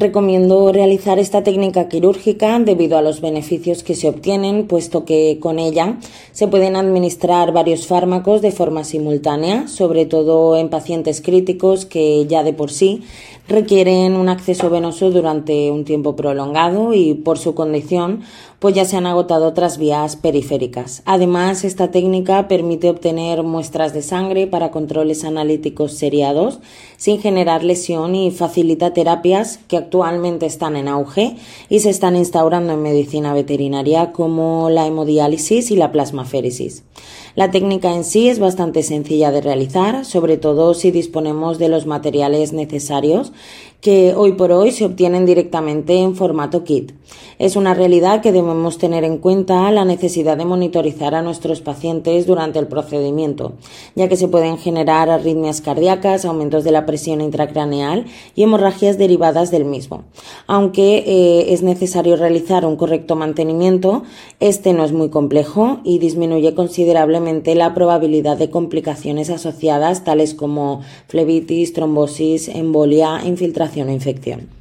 Recomiendo realizar esta técnica quirúrgica debido a los beneficios que se obtienen, puesto que con ella se pueden administrar varios fármacos de forma simultánea, sobre todo en pacientes críticos que ya de por sí requieren un acceso venoso durante un tiempo prolongado y por su condición pues ya se han agotado otras vías periféricas. Además, esta técnica permite obtener muestras de sangre para controles analíticos seriados sin generar lesión y facilita terapias que actualmente están en auge y se están instaurando en medicina veterinaria como la hemodiálisis y la plasmaféresis. La técnica en sí es bastante sencilla de realizar, sobre todo si disponemos de los materiales necesarios que hoy por hoy se obtienen directamente en formato kit. Es una realidad que debemos tener en cuenta la necesidad de monitorizar a nuestros pacientes durante el procedimiento, ya que se pueden generar arritmias cardíacas, aumentos de la presión intracraneal y hemorragias derivadas del mismo. Aunque eh, es necesario realizar un correcto mantenimiento, este no es muy complejo y disminuye considerablemente la probabilidad de complicaciones asociadas tales como flebitis, trombosis, embolia, infiltración o infección.